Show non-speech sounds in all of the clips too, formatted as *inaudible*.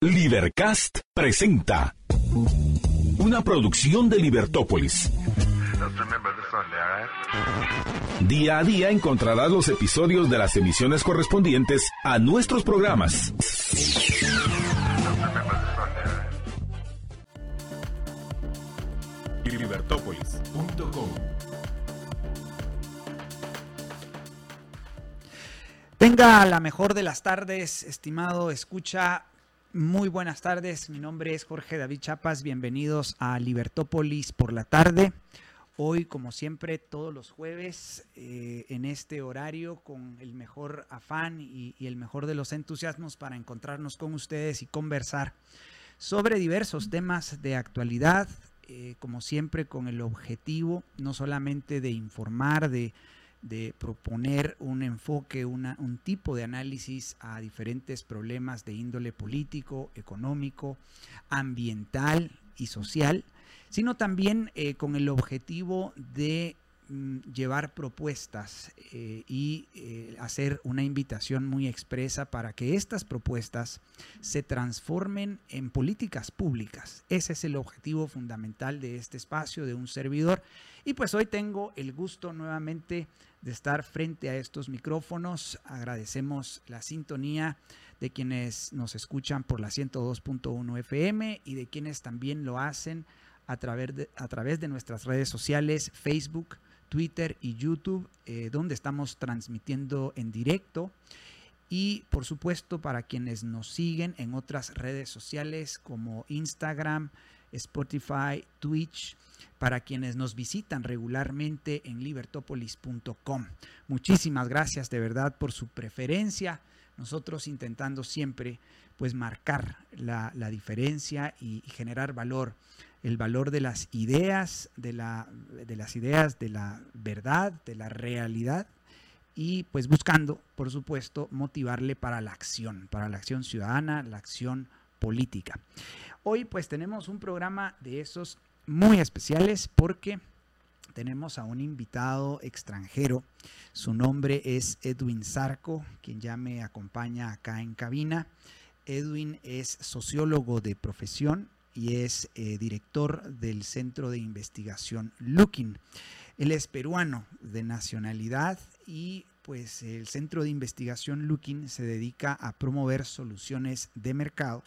Libercast presenta una producción de Libertópolis. Día a día encontrarás los episodios de las emisiones correspondientes a nuestros programas. Libertópolis.com Venga la mejor de las tardes, estimado escucha. Muy buenas tardes, mi nombre es Jorge David Chapas, bienvenidos a Libertópolis por la tarde. Hoy, como siempre, todos los jueves, eh, en este horario, con el mejor afán y, el mejor de los entusiasmos para encontrarnos con ustedes y conversar sobre diversos temas de actualidad, eh, como siempre con el objetivo no solamente de informar, de, de proponer un enfoque, una, un tipo de análisis a diferentes problemas de índole político, económico, ambiental y social, sino también eh, con el objetivo de mm, llevar propuestas eh, y eh, hacer una invitación muy expresa para que estas propuestas se transformen en políticas públicas. Ese es el objetivo fundamental de este espacio, de un servidor. Y pues hoy tengo el gusto nuevamente de estar frente a estos micrófonos. Agradecemos la sintonía de quienes nos escuchan por la 102.1 FM y de quienes también lo hacen a través de, a través de nuestras redes sociales, Facebook, Twitter y YouTube, eh, donde estamos transmitiendo en directo. Y por supuesto para quienes nos siguen en otras redes sociales como Instagram, Spotify, Twitch, para quienes nos visitan regularmente en libertopolis.com. Muchísimas gracias de verdad por su preferencia. Nosotros intentando siempre pues marcar la, diferencia y, y, generar valor, el valor de las ideas, de, la, de las ideas, de la verdad, de la realidad y pues buscando, por supuesto, motivarle para la acción, para la acción ciudadana, la acción política. Hoy pues tenemos un programa de esos muy especiales porque tenemos a un invitado extranjero. Su nombre es Edwin Zarco, quien ya me acompaña acá en cabina. Edwin es sociólogo de profesión y es eh, director del Centro de Investigación Looking. Él es peruano de nacionalidad y pues el Centro de Investigación Looking se dedica a promover soluciones de mercado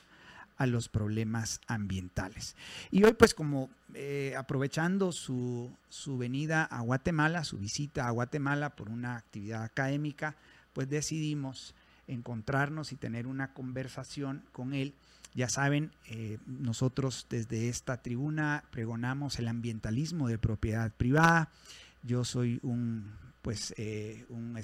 a los problemas ambientales. Y hoy, pues como eh, aprovechando su, su, venida a Guatemala, su visita a Guatemala por una actividad académica, pues decidimos encontrarnos y tener una conversación con él. Ya saben, eh, nosotros desde esta tribuna pregonamos el ambientalismo de propiedad privada. Yo soy un pues eh, un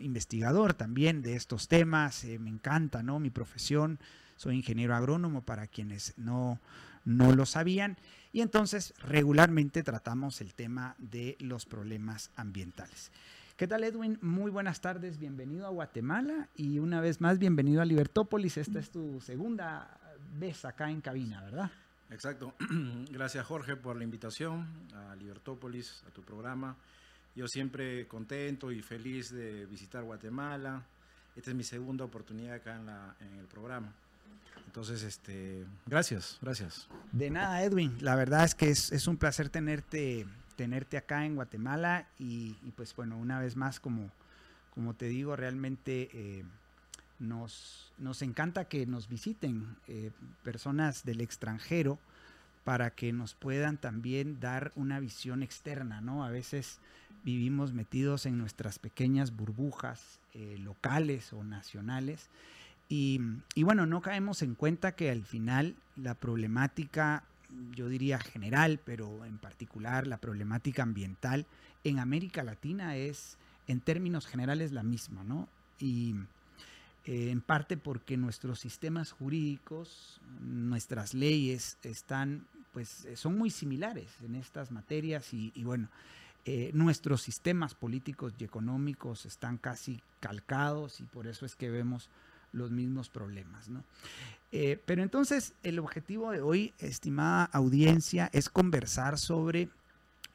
investigador también de estos temas, me encanta, ¿no? Mi profesión, soy ingeniero agrónomo para quienes no, no lo sabían. Y entonces regularmente tratamos el tema de los problemas ambientales. ¿Qué tal Edwin? Muy buenas tardes, bienvenido a Guatemala y una vez más bienvenido a Libertópolis. Esta es tu segunda vez acá en cabina, ¿verdad? Exacto. *clears throat* Gracias Jorge por la invitación a Libertópolis, a tu programa. Yo siempre contento y feliz de visitar Guatemala. Esta es mi segunda oportunidad acá en, la, en el programa. Entonces, este, gracias, gracias. De nada, Edwin. La verdad es que es, es un placer tenerte, tenerte acá en Guatemala y, pues bueno, una vez más, como, como te digo, realmente eh, nos, nos encanta que nos visiten eh, personas del extranjero para que nos puedan también dar una visión externa, ¿no? A veces vivimos metidos en nuestras pequeñas burbujas eh, locales o nacionales y, bueno, no caemos en cuenta que al final la problemática, yo diría general, pero en particular la problemática ambiental en América Latina es en términos generales la misma, ¿no? Y eh, en parte porque nuestros sistemas jurídicos, nuestras leyes están, pues, son muy similares en estas materias y, y bueno, eh, nuestros sistemas políticos y económicos están casi calcados y por eso es que vemos los mismos problemas. ¿no? Eh, pero entonces el objetivo de hoy, estimada audiencia, es conversar sobre,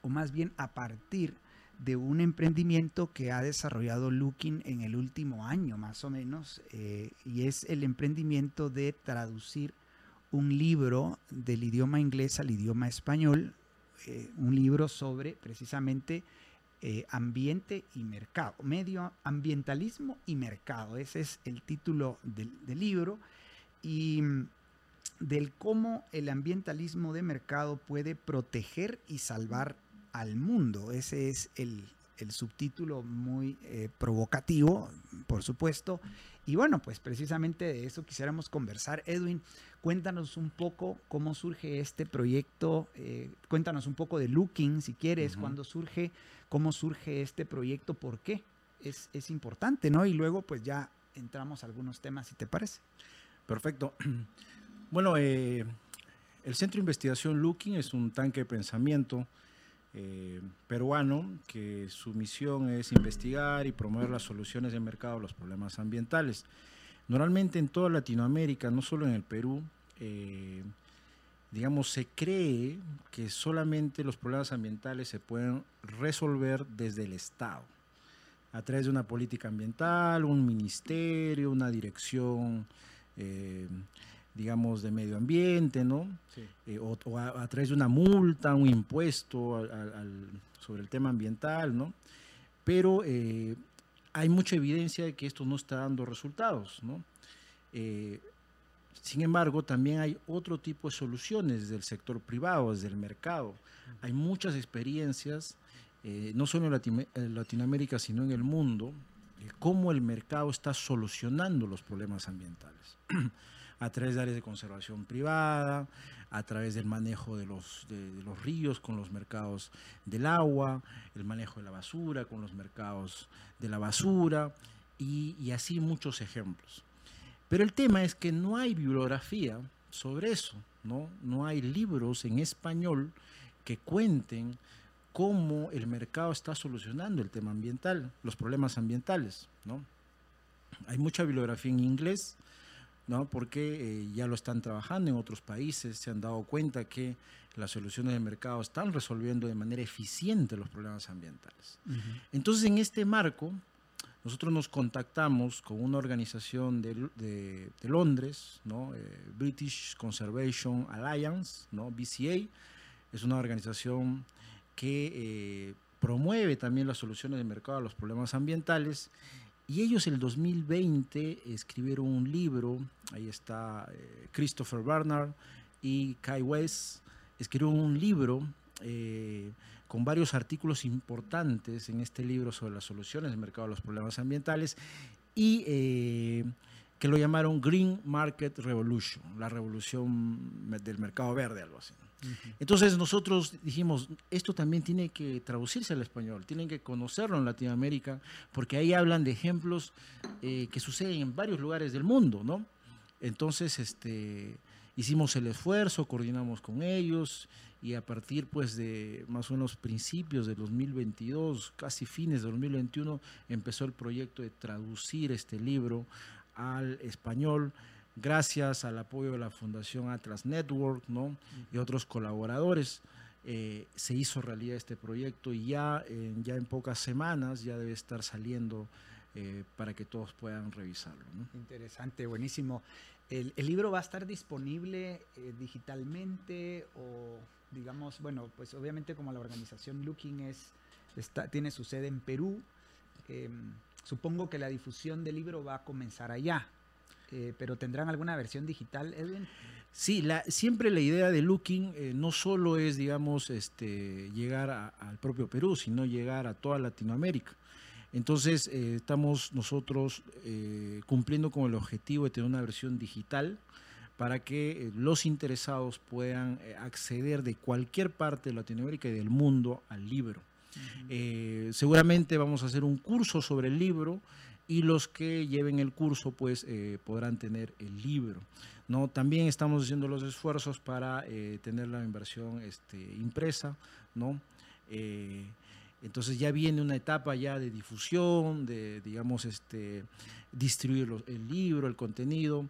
o más bien a partir de un emprendimiento que ha desarrollado Looking en el último año más o menos, eh, y es el emprendimiento de traducir un libro del idioma inglés al idioma español, eh, un libro sobre precisamente eh, ambiente y mercado, medio ambientalismo y mercado, ese es el título del, del libro, y mm, del cómo el ambientalismo de mercado puede proteger y salvar al mundo. Ese es el, el subtítulo muy eh, provocativo, por supuesto. Y bueno, pues precisamente de eso quisiéramos conversar. Edwin, cuéntanos un poco cómo surge este proyecto, eh, cuéntanos un poco de Looking, si quieres, cuándo surge, cómo surge este proyecto, por qué. Es, es importante, ¿no? Y luego pues ya entramos a algunos temas, si te parece. Perfecto. *clears throat* Bueno, eh, el Centro de Investigación Looking es un tanque de pensamiento eh, peruano que su misión es investigar y promover las soluciones de mercado a los problemas ambientales. Normalmente en toda Latinoamérica, no solo en el Perú, eh, digamos, se cree que solamente los problemas ambientales se pueden resolver desde el Estado, a través de una política ambiental, un ministerio, una dirección. Eh, digamos, de medio ambiente, ¿no? Eh, o, a, través de una multa, un impuesto sobre el tema ambiental, ¿no? Pero eh, hay mucha evidencia de que esto no está dando resultados, ¿no? Eh, sin embargo, también hay otro tipo de soluciones del sector privado, desde el mercado. Hay muchas experiencias, no solo en Latinoamérica, sino en el mundo, de cómo el mercado está solucionando los problemas ambientales. *clears throat* a través de áreas de conservación privada, a través del manejo de los, de, los ríos con los mercados del agua, el manejo de la basura con los mercados de la basura y, y así muchos ejemplos. Pero el tema es que no hay bibliografía sobre eso, ¿no? No hay libros en español que cuenten cómo el mercado está solucionando el tema ambiental, los problemas ambientales, ¿no? Hay mucha bibliografía en inglés, ¿no? porque eh, ya lo están trabajando en otros países, se han dado cuenta que las soluciones de mercado están resolviendo de manera eficiente los problemas ambientales. Entonces, en este marco, nosotros nos contactamos con una organización de, Londres, ¿no? Eh, British Conservation Alliance, ¿no? BCA, es una organización que eh, promueve también las soluciones de mercado a los problemas ambientales y ellos en el 2020 escribieron un libro, ahí está eh, Christopher Barnard y Kai West, escribieron un libro con varios artículos importantes en este libro sobre las soluciones del mercado de los problemas ambientales y eh, que lo llamaron Green Market Revolution, la revolución del mercado verde, algo así. Entonces nosotros dijimos, esto también tiene que traducirse al español, tienen que conocerlo en Latinoamérica, porque ahí hablan de ejemplos eh, que suceden en varios lugares del mundo, ¿no? Entonces, este, hicimos el esfuerzo, coordinamos con ellos y a partir pues de más o menos principios de 2022, casi fines de 2021, empezó el proyecto de traducir este libro al español gracias al apoyo de la Fundación Atlas Network ¿no? y otros colaboradores. Eh, se hizo realidad este proyecto y ya, ya en pocas semanas ya debe estar saliendo eh, para que todos puedan revisarlo. Interesante, buenísimo. El, libro va a estar disponible eh, digitalmente o, digamos, bueno, pues obviamente como la organización Looking es, está, tiene su sede en Perú, em, supongo que la difusión del libro va a comenzar allá. Eh, pero ¿tendrán alguna versión digital, Edwin? Sí, la, siempre la idea de Looking eh, no solo es, digamos, este, llegar al propio Perú, sino llegar a toda Latinoamérica. Entonces, eh, estamos nosotros cumpliendo con el objetivo de tener una versión digital para que los interesados puedan acceder de cualquier parte de Latinoamérica y del mundo al libro. seguramente vamos a hacer un curso sobre el libro y los que lleven el curso pues eh, podrán tener el libro. ¿no? También estamos haciendo los esfuerzos para eh, tener la inversión este, impresa. ¿no? Eh, entonces ya viene una etapa ya de difusión, de digamos este, distribuir el libro, el contenido.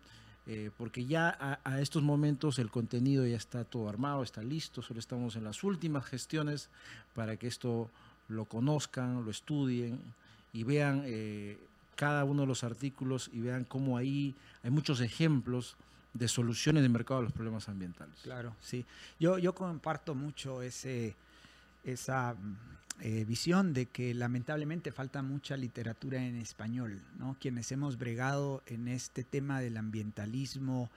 Porque ya a, estos momentos el contenido ya está todo armado, está listo, solo estamos en las últimas gestiones para que esto lo conozcan, lo estudien y vean eh, cada uno de los artículos y vean cómo ahí hay muchos ejemplos de soluciones de mercado a los problemas ambientales. Claro, sí. Yo, yo comparto mucho ese, esa eh, visión de que lamentablemente falta mucha literatura en español, ¿no? Quienes hemos bregado en este tema del ambientalismo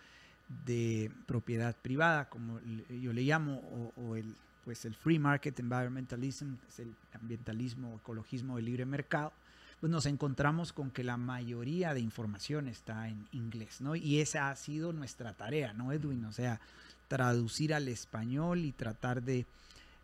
de propiedad privada, como yo le llamo, o, el, pues el free market environmentalism, es el ambientalismo, ecologismo de libre mercado, pues nos encontramos con que la mayoría de información está en inglés, ¿no? Y esa ha sido nuestra tarea, ¿no, Edwin? O sea, traducir al español y tratar de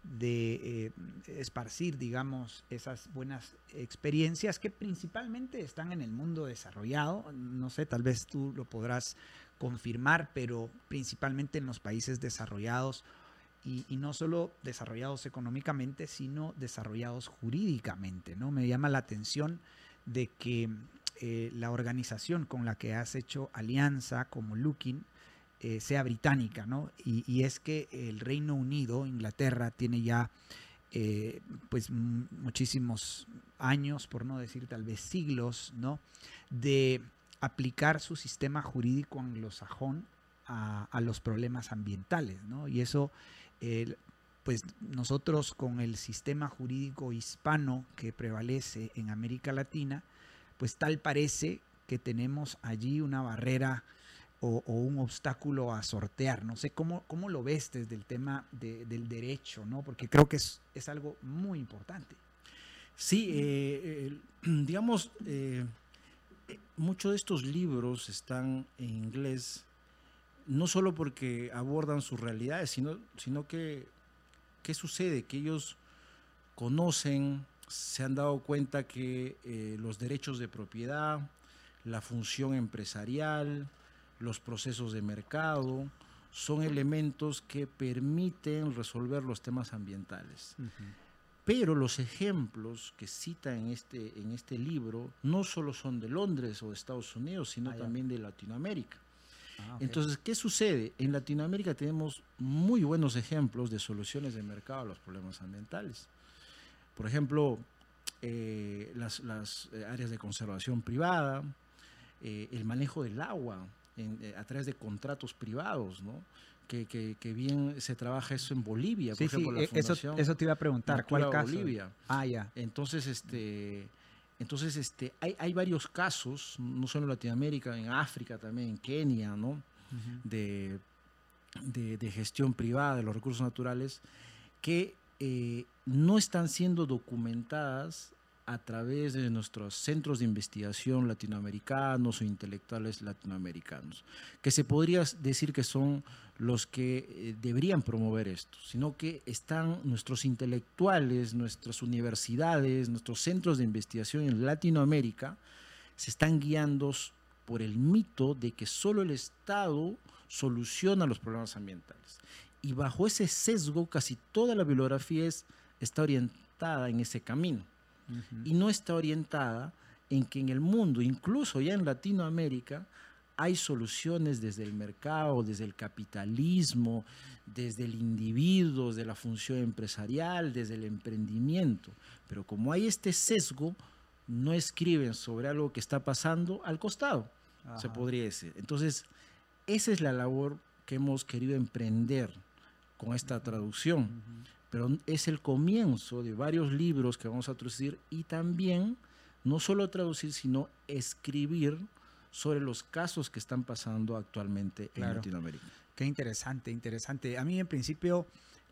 de eh, esparcir, digamos, esas buenas experiencias que principalmente están en el mundo desarrollado. No sé, tal vez tú lo podrás confirmar, pero principalmente en los países desarrollados y, no solo desarrollados económicamente, sino desarrollados jurídicamente. ¿no? Me llama la atención de que eh, la organización con la que has hecho alianza como Looking eh, sea británica, ¿no? Y, es que el Reino Unido, Inglaterra, tiene ya eh, pues muchísimos años, por no decir tal vez siglos, ¿no? De aplicar su sistema jurídico anglosajón a, a los problemas ambientales, ¿no? Y eso, pues nosotros con el sistema jurídico hispano que prevalece en América Latina, pues tal parece que tenemos allí una barrera o, un obstáculo a sortear. No sé cómo, cómo lo ves desde el tema del derecho, ¿no? Porque creo que es, es algo muy importante. Sí, eh, *clears throat* digamos, eh, muchos de estos libros están en inglés, no solo porque abordan sus realidades, sino, sino que, ¿qué sucede? Que ellos conocen, se han dado cuenta que eh, los derechos de propiedad, la función empresarial, los procesos de mercado, son elementos que permiten resolver los temas ambientales. Pero los ejemplos que cita en este, en este libro no solo son de Londres o de Estados Unidos, sino ah, también de Latinoamérica. Ah, Entonces, ¿qué sucede? En Latinoamérica tenemos muy buenos ejemplos de soluciones de mercado a los problemas ambientales. Por ejemplo, eh, las, eh, áreas de conservación privada, eh, el manejo del agua, eh, a través de contratos privados, ¿no? Que, que, bien se trabaja eso en Bolivia, por ejemplo, la e, eso, eso te iba a preguntar, ¿cuál caso? Bolivia. Ah, ya. Entonces, este, entonces este, hay, hay varios casos, no solo en Latinoamérica, en África también, en Kenia, ¿no? de, de, gestión privada de los recursos naturales, que eh, no están siendo documentadas a través de nuestros centros de investigación latinoamericanos o intelectuales latinoamericanos, que se podría decir que son los que eh, deberían promover esto, sino que están nuestros intelectuales, nuestras universidades, nuestros centros de investigación en Latinoamérica, se están guiando por el mito de que solo el Estado soluciona los problemas ambientales. Y bajo ese sesgo casi toda la bibliografía está orientada en ese camino y no está orientada en que en el mundo, incluso ya en Latinoamérica, hay soluciones desde el mercado, desde el capitalismo, desde el individuo, desde la función empresarial, desde el emprendimiento. Pero como hay este sesgo, no escriben sobre algo que está pasando al costado, se podría decir. Entonces, esa es la labor que hemos querido emprender con esta traducción pero es el comienzo de varios libros que vamos a traducir y también no solo traducir, sino escribir sobre los casos que están pasando actualmente en Latinoamérica. Qué interesante, interesante. A mí en principio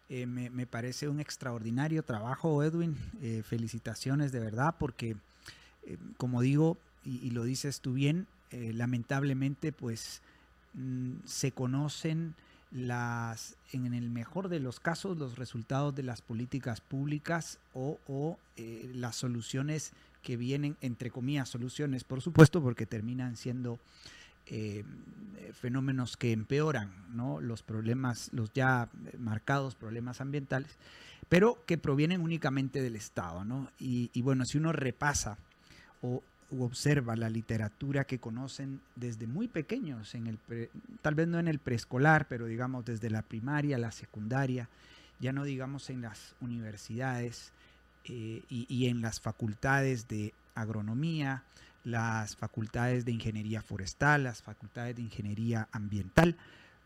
eh, me, parece un extraordinario trabajo, Edwin. Eh, felicitaciones de verdad, porque eh, como digo, y, lo dices tú bien, lamentablemente pues mm, se conocen las, en el mejor de los casos, los resultados de las políticas públicas o, eh, las soluciones que vienen, entre comillas, soluciones, por supuesto, porque terminan siendo eh, fenómenos que empeoran ¿no? los problemas, los ya marcados problemas ambientales, pero que provienen únicamente del Estado. ¿no? Y, y bueno, si uno repasa o observa la literatura que conocen desde muy pequeños, en el tal vez no en el preescolar, pero digamos desde la primaria, la secundaria, ya no digamos en las universidades, eh, y, en las facultades de agronomía, las facultades de ingeniería forestal, las facultades de ingeniería ambiental,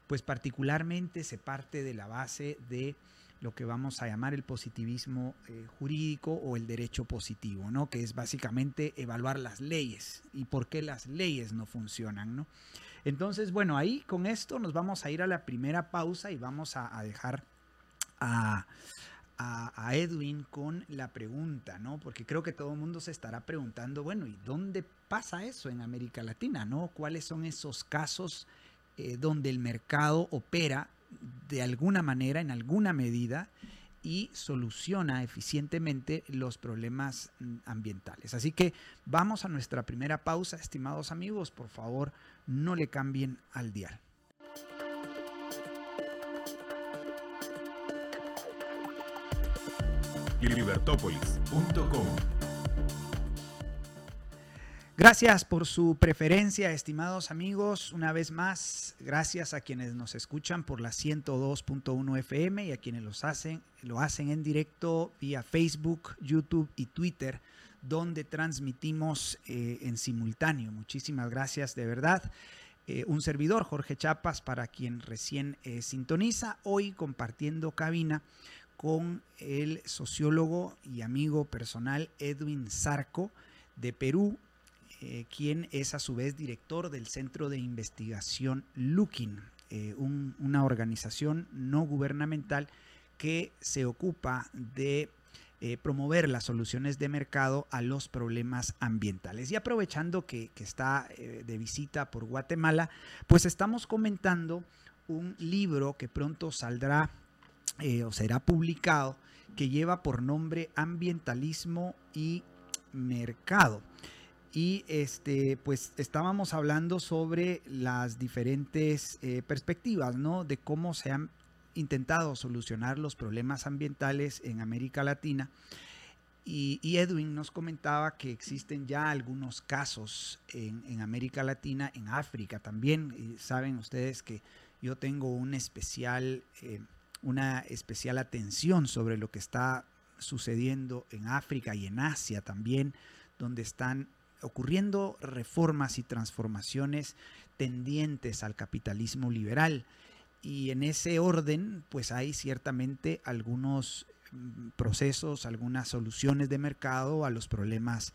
pues particularmente se parte de la base de lo que vamos a llamar el positivismo eh, jurídico o el derecho positivo, ¿no? que es básicamente evaluar las leyes y por qué las leyes no funcionan. ¿no? Entonces, bueno, ahí con esto nos vamos a ir a la primera pausa y vamos a, dejar a, Edwin con la pregunta, ¿no? Porque creo que todo el mundo se estará preguntando, bueno, ¿y dónde pasa eso en América Latina, ¿no? ¿Cuáles son esos casos eh, donde el mercado opera de alguna manera, en alguna medida, y soluciona eficientemente los problemas ambientales. Así que vamos a nuestra primera pausa, estimados amigos, por favor no le cambien al dial. Gracias por su preferencia, estimados amigos. Una vez más, gracias a quienes nos escuchan por la 102.1 FM y a quienes los hacen, lo hacen en directo vía Facebook, YouTube y Twitter, donde transmitimos eh, en simultáneo. Muchísimas gracias de verdad. Eh, un servidor, Jorge Chapas, para quien recién eh, sintoniza, hoy compartiendo cabina con el sociólogo y amigo personal Edwin Zarco de Perú, eh, quien es a su vez director del Centro de Investigación Looking, eh, una organización no gubernamental que se ocupa de eh, promover las soluciones de mercado a los problemas ambientales. Y aprovechando que, está de visita por Guatemala, pues estamos comentando un libro que pronto saldrá o será publicado que lleva por nombre Ambientalismo y Mercado y este, pues estábamos hablando sobre las diferentes eh, perspectivas, ¿no? De cómo se han intentado solucionar los problemas ambientales en América Latina. Y, Edwin nos comentaba que existen ya algunos casos en, América Latina, en África también. Y saben ustedes que yo tengo especial, eh, una especial atención sobre lo que está sucediendo en África y en Asia también, donde están ocurriendo reformas y transformaciones tendientes al capitalismo liberal. Y en ese orden, pues hay ciertamente algunos mm, procesos, algunas soluciones de mercado a los problemas,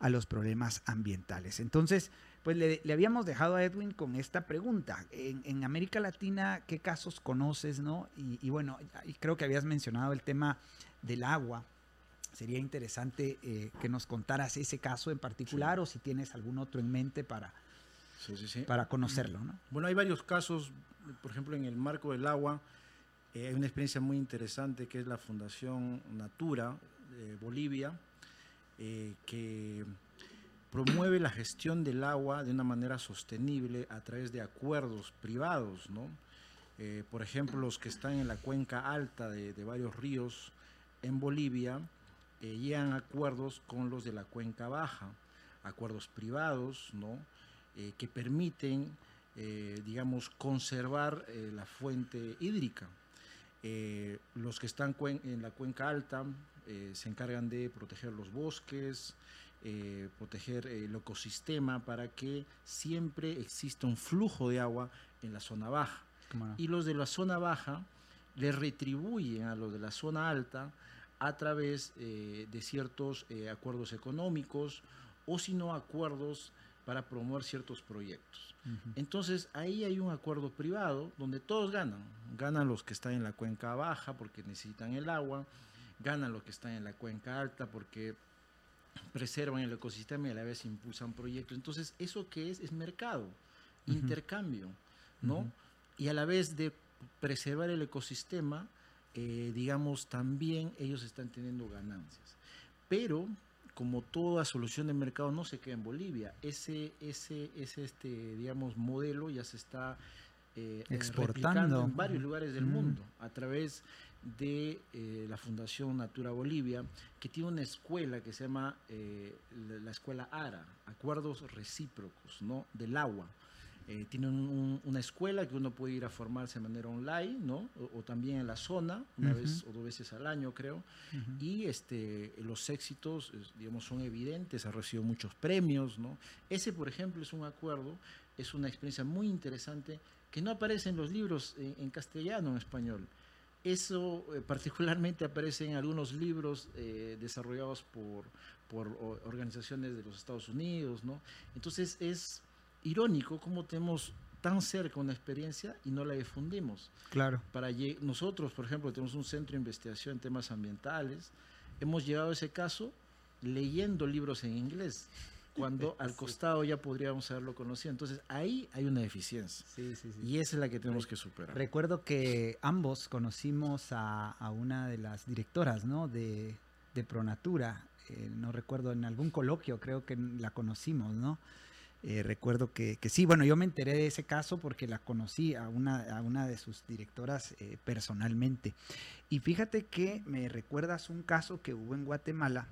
a los problemas ambientales. Entonces, pues le, habíamos dejado a Edwin con esta pregunta. En, América Latina, ¿qué casos conoces, no? Y, y bueno, creo que habías mencionado el tema del agua sería interesante eh, que nos contaras ese caso en particular o si tienes algún otro en mente para, para conocerlo. ¿no? Bueno, hay varios casos, por ejemplo, en el marco del agua, eh, hay una experiencia muy interesante que es la Fundación Natura de Bolivia, eh, que promueve la gestión del agua de una manera sostenible a través de acuerdos privados, ¿no? por ejemplo, los que están en la cuenca alta de, de varios ríos en Bolivia, eh, llegan acuerdos con los de la cuenca baja, acuerdos privados, ¿no? Eh, que permiten, eh, digamos, conservar la fuente hídrica. los que están en la cuenca alta se encargan de proteger los bosques, proteger el ecosistema para que siempre exista un flujo de agua en la zona baja. Y los de la zona baja le retribuyen a los de la zona alta a través eh, de ciertos eh, acuerdos económicos o si no acuerdos para promover ciertos proyectos. Entonces ahí hay un acuerdo privado donde todos ganan. Ganan los que están en la cuenca baja porque necesitan el agua, ganan los que están en la cuenca alta porque preservan el ecosistema y a la vez impulsan proyectos. Entonces, ¿eso qué es? Es mercado, intercambio, ¿no? Y a la vez de preservar el ecosistema, eh, digamos, también ellos están teniendo ganancias. Pero, como toda solución de mercado no se queda en Bolivia, ese, ese, ese este, digamos, modelo ya se está eh, exportando en varios lugares del mundo a través de eh, la Fundación Natura Bolivia, que tiene una escuela que se llama la, escuela ARA, Acuerdos Recíprocos, ¿no? Del agua. Eh, tienen una escuela que uno puede ir a formarse de manera online, ¿no? O, también en la zona, una vez o dos veces al año, creo. Y este, los éxitos, digamos, son evidentes, ha recibido muchos premios, ¿no? Ese, por ejemplo, es un acuerdo, es una experiencia muy interesante que no aparece en los libros en, castellano, en español. Eso eh, particularmente aparece en algunos libros eh, desarrollados por, por organizaciones de los Estados Unidos, ¿no? Entonces es irónico cómo tenemos tan cerca una experiencia y no la difundimos. Claro. Para nosotros, por ejemplo, tenemos un centro de investigación en temas ambientales. Hemos llegado a ese caso leyendo libros en inglés, *laughs* cuando al costado ya podríamos haberlo conocido. Entonces ahí hay una deficiencia. Sí, sí, sí. Y esa es la que tenemos que superar. Recuerdo que ambos conocimos a, una de las directoras ¿no? de, de Pronatura. Eh, no recuerdo, en algún coloquio creo que la conocimos, ¿no? Eh, recuerdo que, sí, bueno, yo me enteré de ese caso porque la conocí a una, de sus directoras eh, personalmente. Y fíjate que me recuerdas un caso que hubo en Guatemala,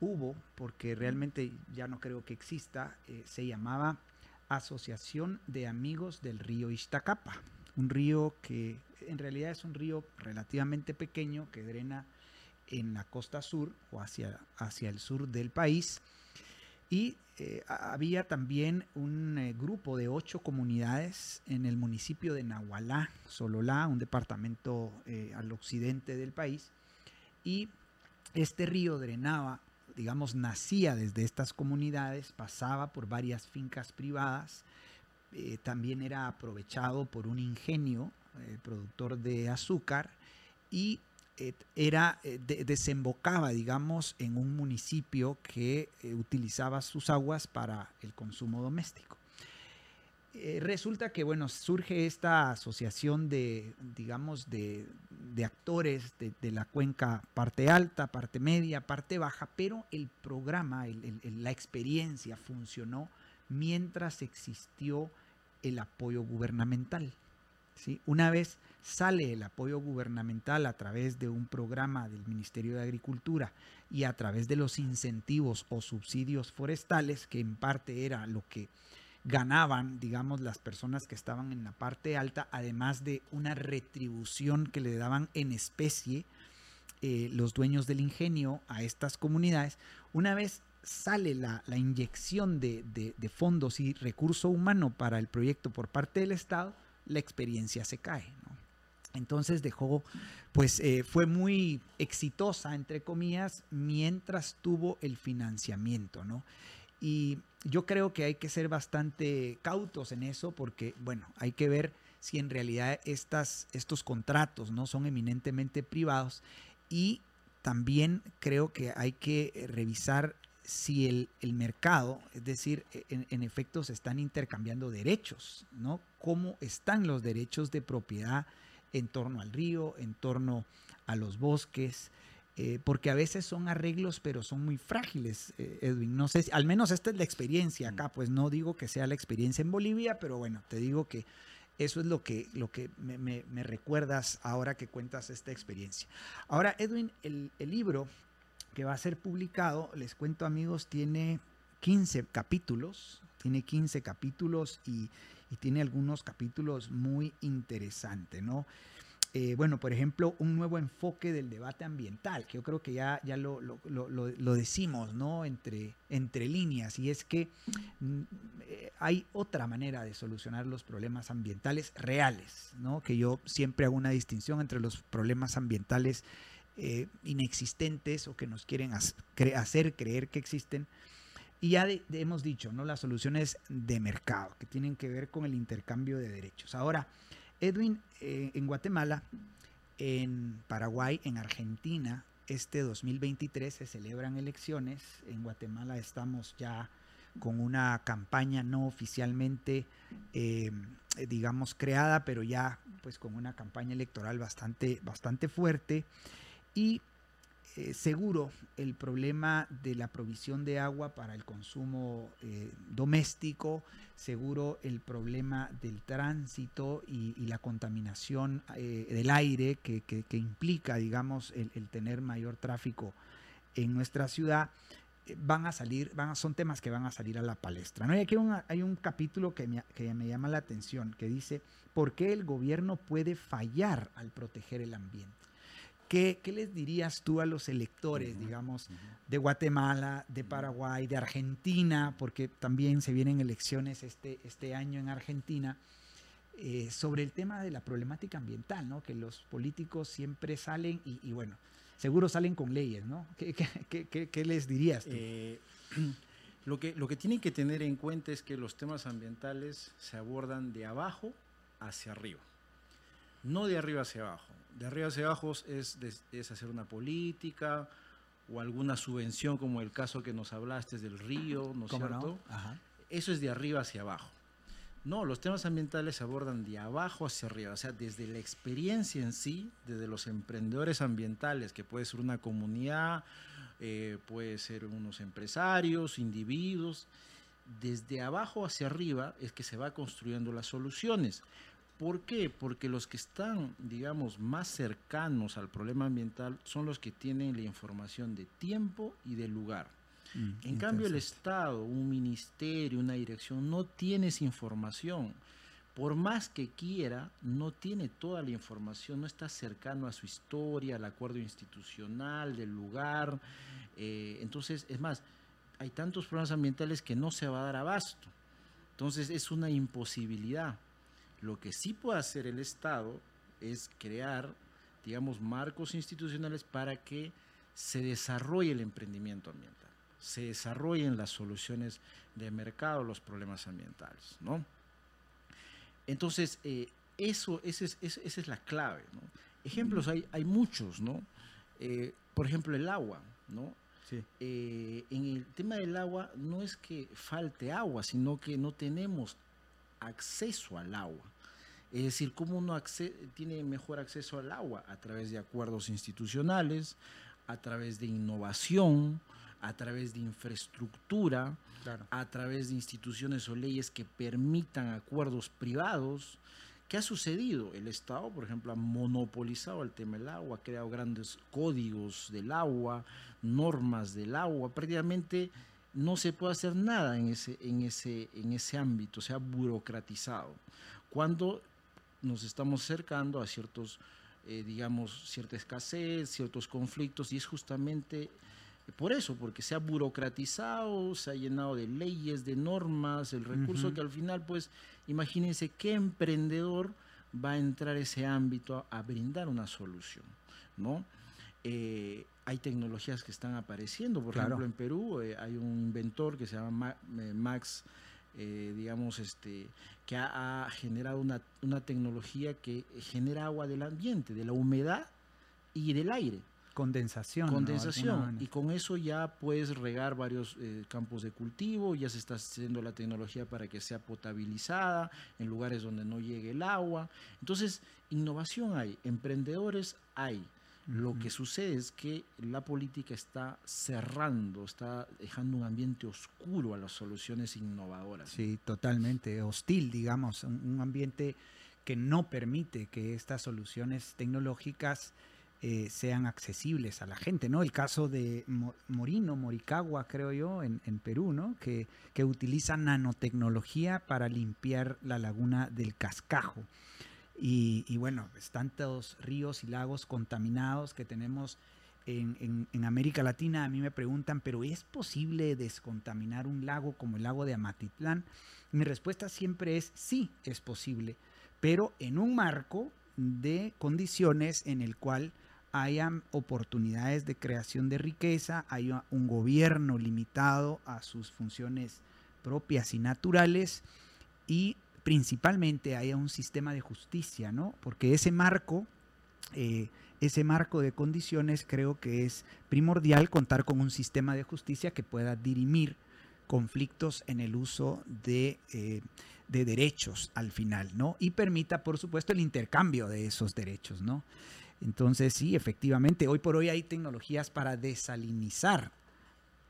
hubo, porque realmente ya no creo que exista, eh, se llamaba Asociación de Amigos del Río Iztacapa, un río que en realidad es un río relativamente pequeño que drena en la costa sur o hacia, hacia el sur del país y eh, había también un eh, grupo de ocho comunidades en el municipio de Nahualá, Sololá, un departamento eh, al occidente del país. Y este río drenaba, digamos, nacía desde estas comunidades, pasaba por varias fincas privadas, también era aprovechado por un ingenio, productor de azúcar, y era, eh, desembocaba, digamos, en un municipio que eh, utilizaba sus aguas para el consumo doméstico. resulta que, bueno, surge esta asociación de, digamos, de, actores de, la cuenca parte alta, parte media, parte baja, pero el programa, la experiencia funcionó mientras existió el apoyo gubernamental. Una vez sale el apoyo gubernamental a través de un programa del Ministerio de Agricultura y a través de los incentivos o subsidios forestales, que en parte era lo que ganaban, digamos, las personas que estaban en la parte alta, además de una retribución que le daban en especie eh, los dueños del ingenio a estas comunidades, una vez sale la, inyección de, de fondos y recurso humano para el proyecto por parte del Estado, la experiencia se cae. Entonces dejó, pues eh, fue muy exitosa, entre comillas, mientras tuvo el financiamiento, ¿no? Y yo creo que hay que ser bastante cautos en eso porque, bueno, hay que ver si en realidad estas, estos contratos no son eminentemente privados y también creo que hay que revisar si el, mercado, es decir, en, en, efecto se están intercambiando derechos, ¿no? ¿Cómo están los derechos de propiedad en torno al río, en torno a los bosques, eh, porque a veces son arreglos, pero son muy frágiles, eh, Edwin. No sé, al menos esta es la experiencia acá, pues no digo que sea la experiencia en Bolivia, pero bueno, te digo que eso es lo que, lo que me, recuerdas ahora que cuentas esta experiencia. Ahora, Edwin, el, libro que va a ser publicado, les cuento amigos, tiene 15 capítulos, tiene 15 capítulos y, y tiene algunos capítulos muy interesantes, ¿no? Eh, bueno, por ejemplo, un nuevo enfoque del debate ambiental, que yo creo que ya, ya lo, lo, decimos, ¿no? Entre, entre líneas, y es que mm, eh, hay otra manera de solucionar los problemas ambientales reales, ¿no? Que yo siempre hago una distinción entre los problemas ambientales eh, inexistentes o que nos quieren hacer creer que existen y ya hemos dicho, ¿no? Las soluciones de mercado que tienen que ver con el intercambio de derechos. Ahora, Edwin, eh, en Guatemala, en Paraguay, en Argentina, este 2023 se celebran elecciones. En Guatemala estamos ya con una campaña no oficialmente, eh, digamos, creada, pero ya pues con una campaña electoral bastante, bastante fuerte. Y eh, seguro el problema de la provisión de agua para el consumo eh, doméstico, seguro el problema del tránsito y, la contaminación eh, del aire que, implica, digamos, el, tener mayor tráfico en nuestra ciudad, van a salir, van son temas que van a salir a la palestra. ¿no? Y aquí hay un capítulo que me, que me llama la atención, que dice, ¿por qué el gobierno puede fallar al proteger el ambiente? ¿Qué, ¿Qué, les dirías tú a los electores, digamos, de Guatemala, de Paraguay, de Argentina, porque también se vienen elecciones este, este año en Argentina, eh, sobre el tema de la problemática ambiental, ¿no? Que los políticos siempre salen y, bueno, seguro salen con leyes, ¿no? ¿Qué, qué, qué, les dirías tú? Eh, *clears throat* lo, que, lo que tienen que tener en cuenta es que los temas ambientales se abordan de abajo hacia arriba, no de arriba hacia abajo de arriba hacia abajo es, es, hacer una política o alguna subvención, como el caso que nos hablaste del río, ¿no es cierto? Eso es de arriba hacia abajo. No, los temas ambientales se abordan de abajo hacia arriba, o sea, desde la experiencia en sí, desde los emprendedores ambientales, que puede ser una comunidad, eh, puede ser unos empresarios, individuos, desde abajo hacia arriba es que se va construyendo las soluciones. ¿Por qué? Porque los que están, digamos, más cercanos al problema ambiental son los que tienen la información de tiempo y de lugar. Mm, en cambio, el Estado, un ministerio, una dirección, no tiene esa información. Por más que quiera, no tiene toda la información, no está cercano a su historia, al acuerdo institucional, del lugar. Eh, entonces, es más, hay tantos problemas ambientales que no se va a dar abasto. Entonces, es una imposibilidad. Lo que sí puede hacer el Estado es crear, digamos, marcos institucionales para que se desarrolle el emprendimiento ambiental, se desarrollen las soluciones de mercado, los problemas ambientales, ¿no? Entonces, eh, eso, esa es, la clave, ¿no? Ejemplos hay, hay muchos, ¿no? Eh, por ejemplo, el agua, ¿no? Eh, en el tema del agua no es que falte agua, sino que no tenemos acceso al agua. Es decir, cómo uno tiene mejor acceso al agua a través de acuerdos institucionales, a través de innovación, a través de infraestructura, a través de instituciones o leyes que permitan acuerdos privados. ¿Qué ha sucedido? El Estado, por ejemplo, ha monopolizado el tema del agua, ha creado grandes códigos del agua, normas del agua. Prácticamente no se puede hacer nada en ese, en ese, en ese ámbito, se ha burocratizado. Cuando nos estamos acercando a ciertos, eh, digamos, cierta escasez, ciertos conflictos, y es justamente por eso, porque se ha burocratizado, se ha llenado de leyes, de normas, el recurso que al final, pues, imagínense qué emprendedor va a entrar a ese ámbito a, brindar una solución, ¿no? Eh, hay tecnologías que están apareciendo, por ejemplo, en Perú eh, hay un inventor que se llama Max eh, digamos, este, que ha, generado una, tecnología que genera agua del ambiente, de la humedad y del aire. Condensación. Condensación. Y con eso ya puedes regar varios eh, campos de cultivo, ya se está haciendo la tecnología para que sea potabilizada en lugares donde no llegue el agua. Entonces, innovación hay, emprendedores hay. Lo que sucede es que la política está cerrando, está dejando un ambiente oscuro a las soluciones innovadoras. Sí, totalmente hostil, digamos, un, ambiente que no permite que estas soluciones tecnológicas eh, sean accesibles a la gente, ¿no? El caso de Morino, Moricagua, creo yo, en, Perú, ¿no? Que, que utiliza nanotecnología para limpiar la laguna del cascajo. Y, bueno, pues, tantos ríos y lagos contaminados que tenemos en, América Latina. A mí me preguntan, ¿pero es posible descontaminar un lago como el lago de Amatitlán? Mi respuesta siempre es sí, es posible, pero en un marco de condiciones en el cual hayan oportunidades de creación de riqueza, haya un gobierno limitado a sus funciones propias y naturales y principalmente haya un sistema de justicia, ¿no? Porque ese marco, eh, ese marco de condiciones creo que es primordial contar con un sistema de justicia que pueda dirimir conflictos en el uso de, eh, de, derechos al final, ¿no? Y permita, por supuesto, el intercambio de esos derechos, ¿no? Entonces, sí, efectivamente, hoy por hoy hay tecnologías para desalinizar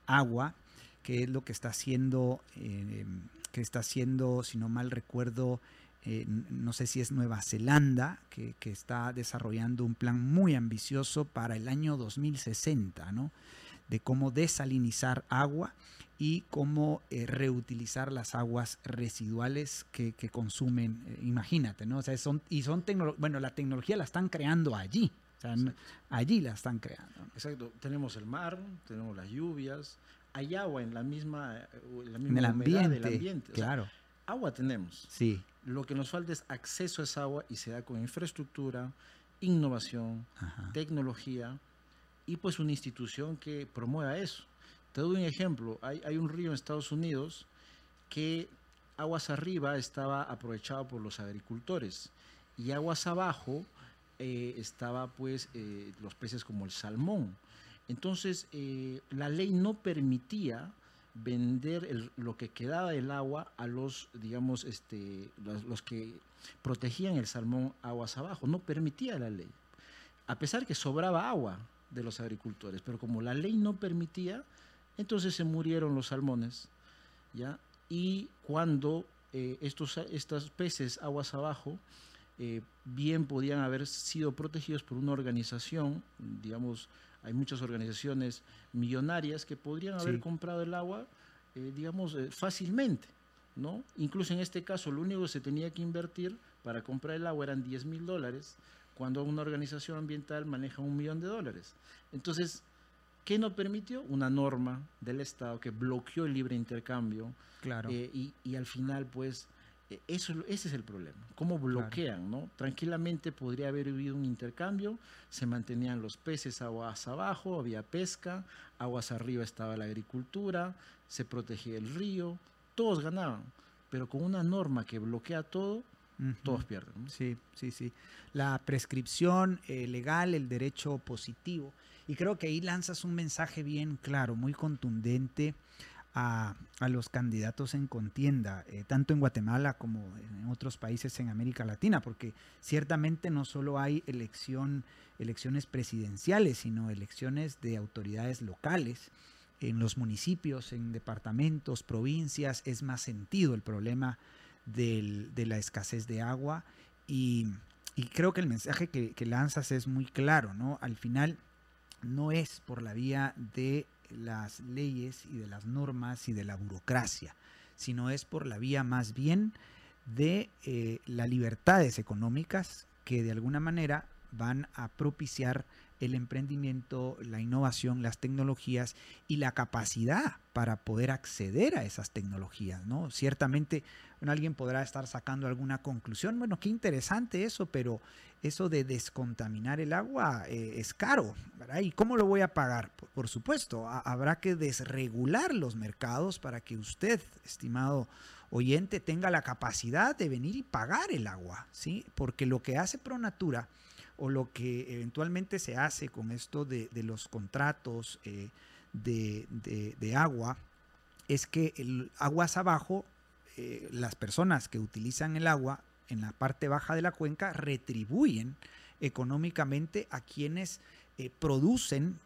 agua, que es lo que está haciendo eh, que está haciendo, si no mal recuerdo, eh, no sé si es Nueva Zelanda, que, está desarrollando un plan muy ambicioso para el año 2060, ¿no? de cómo desalinizar agua y cómo eh, reutilizar las aguas residuales que, consumen, eh, imagínate, ¿no? O sea, son, y son bueno, la tecnología la están creando allí, o sea, allí la están creando. Exacto, tenemos el mar, tenemos las lluvias, hay agua en la misma, la misma en el ambiente, del ambiente. Claro. agua tenemos. Sí. Lo que nos falta es acceso a esa agua y se da con infraestructura, innovación, tecnología y pues una institución que promueva eso. Te doy un ejemplo. Hay, un río en Estados Unidos que aguas arriba estaba aprovechado por los agricultores y aguas abajo eh, estaba pues eh, los peces como el salmón. Entonces eh, la ley no permitía vender lo que quedaba del agua a los, digamos, este, los, que protegían el salmón aguas abajo. No permitía la ley. A pesar que sobraba agua de los agricultores, pero como la ley no permitía, entonces se murieron los salmones, ¿ya? Y cuando eh, estos, estos peces aguas abajo eh, bien podían haber sido protegidos por una organización, digamos, hay muchas organizaciones millonarias que podrían haber comprado el agua, eh, digamos, fácilmente, ¿no? Incluso en este caso, lo único que se tenía que invertir para comprar el agua eran 10 mil dólares, cuando una organización ambiental maneja un millón de dólares. Entonces, ¿Qué no permitió? Una norma del Estado que bloqueó el libre intercambio. Claro. Eh, y, al final, pues, eh, eso, ese es el problema. ¿Cómo bloquean? ¿no? Tranquilamente podría haber habido un intercambio, se mantenían los peces aguas abajo, había pesca, aguas arriba estaba la agricultura, se protegía el río, todos ganaban. Pero con una norma que bloquea todo, todos pierden. Sí, sí, sí. La prescripción eh, legal, el derecho positivo y creo que ahí lanzas un mensaje bien claro, muy contundente a, los candidatos en contienda, eh, tanto en Guatemala como en otros países en América Latina, porque ciertamente no solo hay elección, elecciones presidenciales, sino elecciones de autoridades locales. En los municipios, en departamentos, provincias, es más sentido el problema de la escasez de agua y, creo que el mensaje que, que lanzas es muy claro, ¿no? Al final no es por la vía de las leyes y de las normas y de la burocracia, sino es por la vía más bien de eh, las libertades económicas que de alguna manera van a propiciar el emprendimiento, la innovación, las tecnologías y la capacidad para poder acceder a esas tecnologías, ¿no? Ciertamente alguien podrá estar sacando alguna conclusión, bueno, qué interesante eso, pero eso de descontaminar el agua eh, es caro. ¿Y cómo lo voy a pagar? Por, supuesto, habrá que desregular los mercados para que usted, estimado oyente, tenga la capacidad de venir y pagar el agua, ¿sí? Porque lo que hace Pronatura o lo que eventualmente se hace con esto de, los contratos eh, de, agua es que el aguas abajo, eh, las personas que utilizan el agua en la parte baja de la cuenca retribuyen económicamente a quienes eh, producen,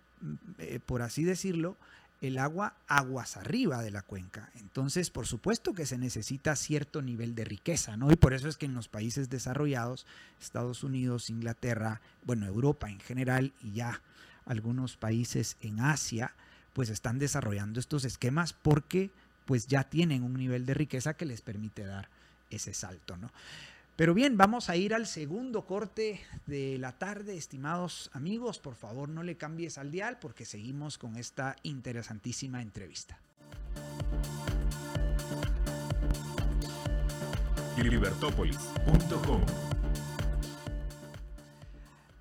por así decirlo, el agua aguas arriba de la cuenca. Entonces, por supuesto que se necesita cierto nivel de riqueza, ¿no? Y por eso es que en los países desarrollados, Estados Unidos, Inglaterra, bueno, Europa en general y ya algunos países en Asia, pues están desarrollando estos esquemas porque pues ya tienen un nivel de riqueza que les permite dar ese salto, ¿no? Pero bien, vamos a ir al segundo corte de la tarde, estimados amigos. Por favor, no le cambies al dial porque seguimos con esta interesantísima entrevista.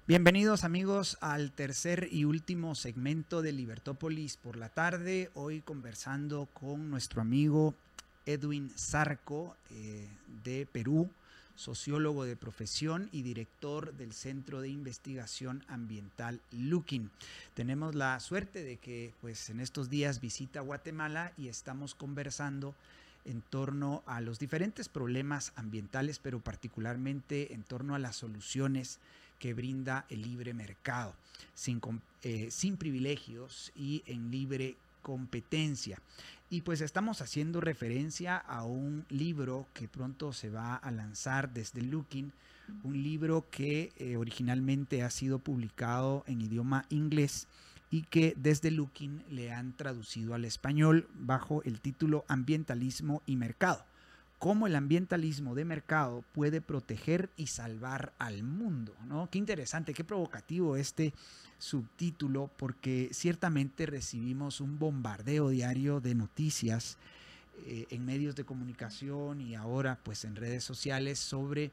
Bienvenidos amigos al tercer y último segmento de Libertópolis por la tarde. Hoy conversando con nuestro amigo Edwin Zarco eh, de Perú sociólogo de profesión y director del Centro de Investigación Ambiental Looking. Tenemos la suerte de que pues en estos días visita Guatemala y estamos conversando en torno a los diferentes problemas ambientales, pero particularmente en torno a las soluciones que brinda el libre mercado, sin, eh, sin privilegios y en libre competencia. Y pues estamos haciendo referencia a un libro que pronto se va a lanzar desde Looking, un libro que eh, originalmente ha sido publicado en idioma inglés y que desde Looking le han traducido al español bajo el título Ambientalismo y Mercado. Cómo el ambientalismo de mercado puede proteger y salvar al mundo. ¿no? Qué interesante, qué provocativo este subtítulo, porque ciertamente recibimos un bombardeo diario de noticias eh, en medios de comunicación y ahora pues en redes sociales sobre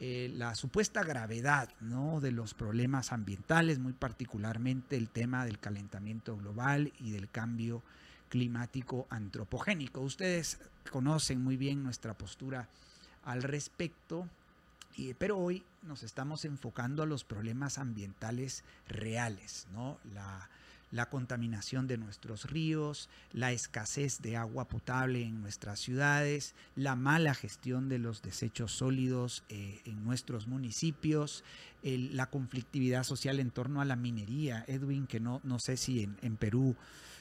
eh, la supuesta gravedad ¿no? de los problemas ambientales, muy particularmente el tema del calentamiento global y del cambio climático antropogénico. Ustedes conocen muy bien nuestra postura al respecto, pero hoy nos estamos enfocando a los problemas ambientales reales, ¿no? La, la contaminación de nuestros ríos, la escasez de agua potable en nuestras ciudades, la mala gestión de los desechos sólidos eh, en nuestros municipios, la conflictividad social en torno a la minería, Edwin, que no, no sé si en, Perú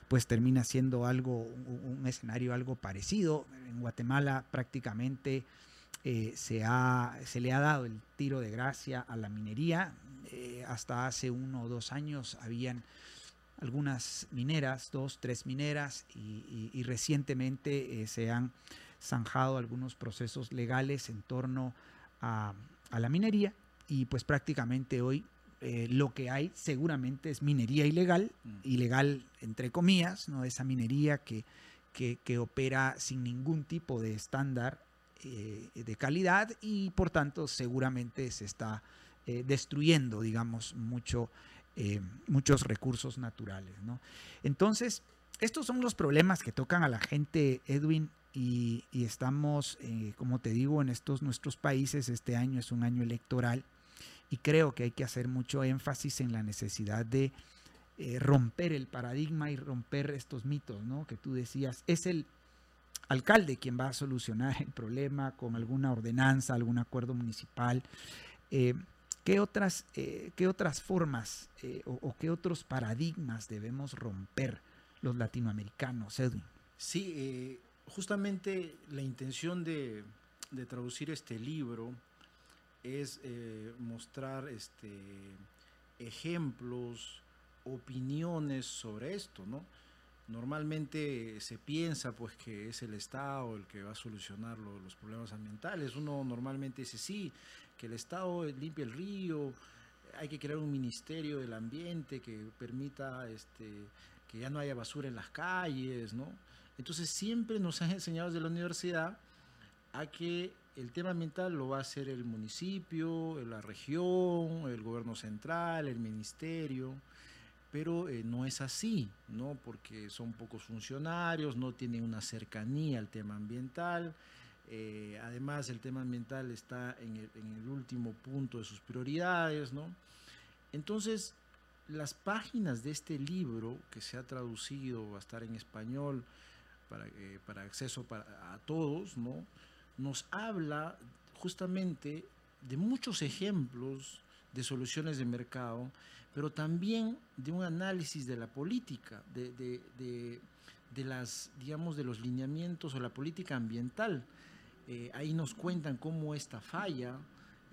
pues termina siendo algo, un, escenario algo parecido. En Guatemala prácticamente eh, se, ha, se le ha dado el tiro de gracia a la minería. Eh, hasta hace uno o dos años habían algunas mineras, dos, tres mineras, y, recientemente eh, se han zanjado algunos procesos legales en torno a, la minería y pues prácticamente hoy eh, lo que hay seguramente es minería ilegal, mm. ilegal entre comillas, ¿no? esa minería que, que, opera sin ningún tipo de estándar eh, de calidad y por tanto seguramente se está destruyendo, digamos, mucho eh, muchos recursos naturales. Entonces, estos son los problemas que tocan a la gente, Edwin, y, estamos, eh, como te digo, en estos nuestros países, este año es un año electoral y creo que hay que hacer mucho énfasis en la necesidad de eh, romper el paradigma y romper estos mitos, ¿no? Que tú decías, es el alcalde quien va a solucionar el problema con alguna ordenanza, algún acuerdo municipal. ¿Qué otras, eh, qué otras formas eh, o, qué otros paradigmas debemos romper los latinoamericanos, Edwin? Sí, eh, justamente la intención de, traducir este libro es mostrar este, ejemplos, opiniones sobre esto, ¿no? Normalmente se piensa pues que es el Estado el que va a solucionar los problemas ambientales. Uno normalmente dice sí, que el Estado limpie el río, hay que crear un ministerio del ambiente que permita este, que ya no haya basura en las calles, ¿no? Entonces siempre nos han enseñado desde la universidad a que el tema ambiental lo va a hacer el municipio, la región, el gobierno central, el ministerio, pero eh, no es así, ¿no? Porque son pocos funcionarios, no tienen una cercanía al tema ambiental. Eh, además, el tema ambiental está en el, último punto de sus prioridades, ¿no? Entonces, las páginas de este libro, que se ha traducido, va a estar en español para, eh, para acceso para, a todos, ¿no? Nos habla justamente de muchos ejemplos de soluciones de mercado, pero también de un análisis de la política, de, de, de las, digamos, de los lineamientos o la política ambiental eh, ahí nos cuentan cómo esta falla,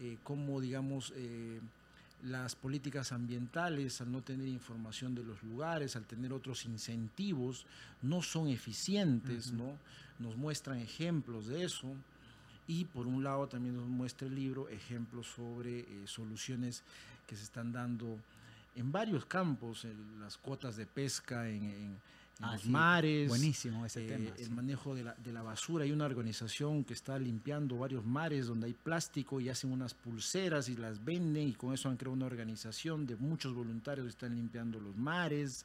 eh, cómo, digamos, eh, las políticas ambientales, al no tener información de los lugares, al tener otros incentivos, no son eficientes, ¿no? Nos muestran ejemplos de eso. Y por un lado también nos muestra el libro ejemplos sobre soluciones que se están dando en varios campos, en las cuotas de pesca en Ah, los mares. Buenísimo ese eh, tema. El manejo de la, de la, basura. Hay una organización que está limpiando varios mares donde hay plástico y hacen unas pulseras y las venden y con eso han creado una organización de muchos voluntarios que están limpiando los mares.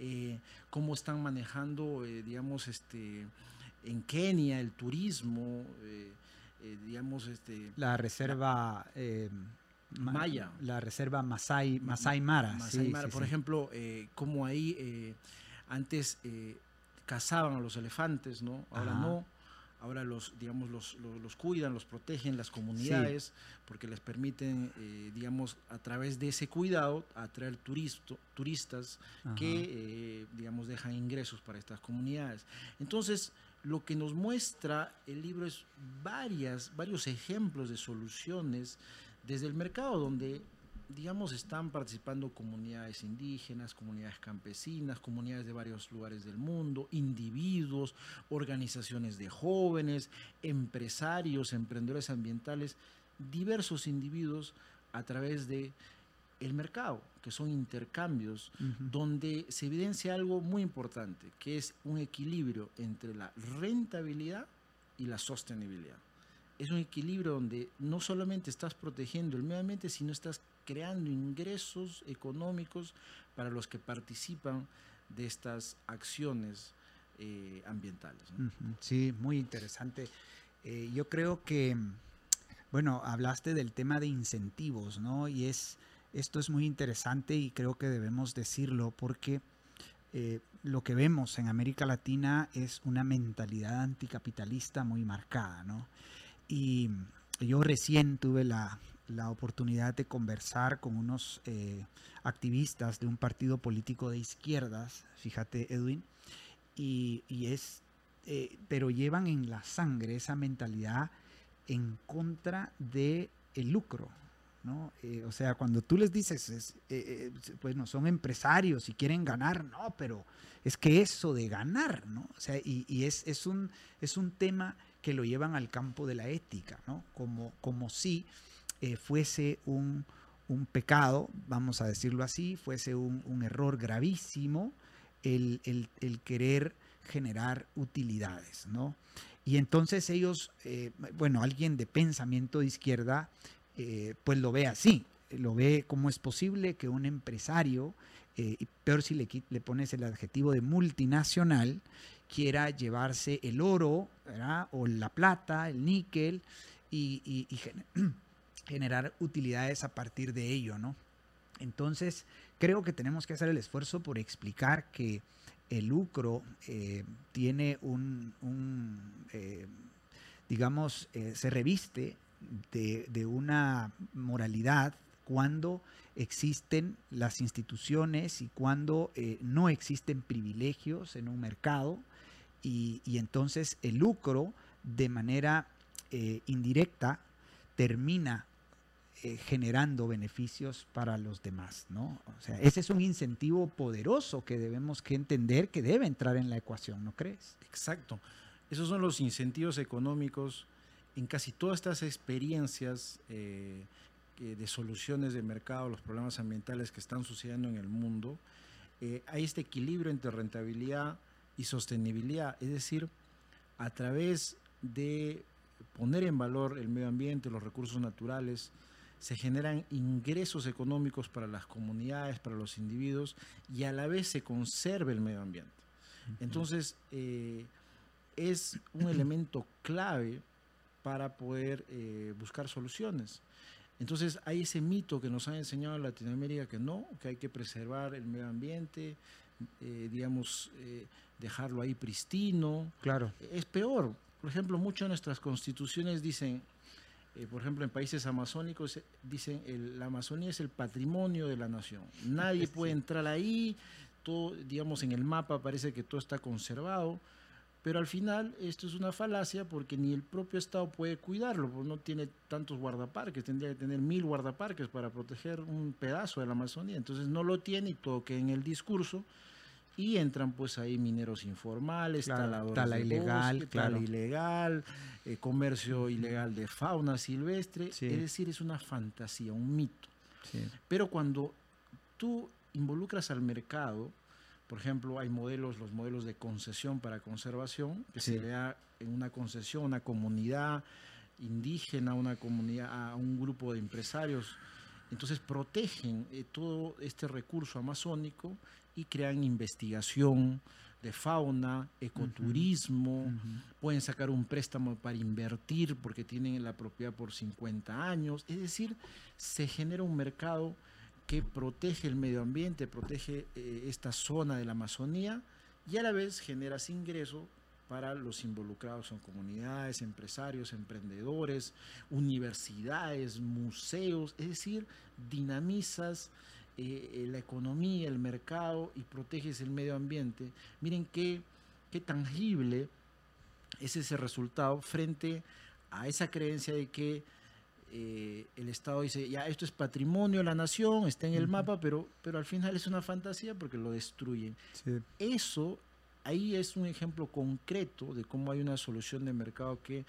Eh, cómo están manejando, eh, digamos, este, en Kenia el turismo, digamos, este... La reserva... Maya. La reserva Masai, Masai Mara. Mara. Por ejemplo, cómo ahí antes eh, cazaban a los elefantes, ¿no? Ahora no. Ahora los, digamos, los, los, cuidan, los protegen las comunidades, porque les permiten, eh, digamos, a través de ese cuidado, atraer turisto, turistas que, eh, digamos, dejan ingresos para estas comunidades. Entonces, lo que nos muestra el libro es varias, varios ejemplos de soluciones desde el mercado, donde digamos, están participando comunidades indígenas, comunidades campesinas, comunidades de varios lugares del mundo, individuos, organizaciones de jóvenes, empresarios, emprendedores ambientales, diversos individuos a través de el mercado, que son intercambios, donde se evidencia algo muy importante, que es un equilibrio entre la rentabilidad y la sostenibilidad. Es un equilibrio donde no solamente estás protegiendo el medio ambiente, sino estás creando ingresos económicos para los que participan de estas acciones eh, ambientales. Sí, muy interesante. Eh, yo creo que, bueno, hablaste del tema de incentivos, ¿no? Y es esto es muy interesante y creo que debemos decirlo porque eh, lo que vemos en América Latina es una mentalidad anticapitalista muy marcada, ¿no? Y yo recién tuve la, oportunidad de conversar con unos eh, activistas de un partido político de izquierdas, fíjate Edwin, y, es, eh, pero llevan en la sangre esa mentalidad en contra de lucro, ¿no? Eh, o sea, cuando tú les dices, eh, eh, bueno, son empresarios y quieren ganar, no, pero es que eso de ganar, ¿no? O sea, y, es, es, un, es un tema que lo llevan al campo de la ética, ¿no? Como, como si fuese un, pecado, vamos a decirlo así, fuese un, error gravísimo el, querer generar utilidades, ¿no? Y entonces ellos, bueno, alguien de pensamiento de izquierda eh, pues lo ve así, lo ve como es posible que un empresario, eh, y peor si le, pones el adjetivo de multinacional, quiera llevarse el oro o la plata, el níquel y, *clears throat* generar utilidades a partir de ello, ¿no? Entonces, creo que tenemos que hacer el esfuerzo por explicar que el lucro eh, tiene un, digamos, se reviste de, una moralidad cuando existen las instituciones y cuando eh, no existen privilegios en un mercado y, entonces el lucro de manera eh, indirecta termina eh, generando beneficios para los demás, ¿no? O sea, ese es un incentivo poderoso que debemos que entender que debe entrar en la ecuación, ¿no crees? Exacto. Esos son los incentivos económicos en casi todas estas experiencias eh, de soluciones de mercado, los problemas ambientales que están sucediendo en el mundo, eh, hay este equilibrio entre rentabilidad y sostenibilidad, es decir, a través de poner en valor el medio ambiente, los recursos naturales, se generan ingresos económicos para las comunidades, para los individuos, y a la vez se conserva el medio ambiente. Entonces, eh, es un elemento clave para poder eh, buscar soluciones. Entonces hay ese mito que nos han enseñado en Latinoamérica que no, que hay que preservar el medio ambiente, eh, digamos, eh, dejarlo ahí pristino. Claro. Es peor. Por ejemplo, muchas de nuestras constituciones dicen, por ejemplo, en países amazónicos, dicen el, la Amazonía es el patrimonio de la nación. Nadie *laughs* puede entrar ahí, todo, digamos, en el mapa parece que todo está conservado. Pero al final esto es una falacia porque ni el propio Estado puede cuidarlo, porque no tiene tantos guardaparques, tendría que tener mil guardaparques para proteger un pedazo de la Amazonía. Entonces no lo tiene y todo que en el discurso y entran pues ahí mineros informales, taladores tala ilegal, tala ilegal, eh, comercio ilegal de fauna silvestre, es decir, es una fantasía, un mito. Pero cuando tú involucras al mercado, por ejemplo, hay modelos, los modelos de concesión para conservación, que se le da en una concesión a una comunidad indígena, una comunidad, a un grupo de empresarios. Entonces protegen eh, todo este recurso amazónico y crean investigación de fauna, ecoturismo, pueden sacar un préstamo para invertir porque tienen la propiedad por 50 años. Es decir, se genera un mercado que protege el medio ambiente, protege eh, esta zona de la Amazonía y a la vez generas ingreso para los involucrados en comunidades, empresarios, emprendedores, universidades, museos, es decir, dinamizas eh, la economía, el mercado y proteges el medio ambiente. Miren qué, qué tangible es ese resultado frente a esa creencia de que eh, el Estado dice, ya, esto es patrimonio de la nación, está en el mapa, pero, pero al final es una fantasía porque lo destruyen. Eso, ahí es un ejemplo concreto de cómo hay una solución de mercado que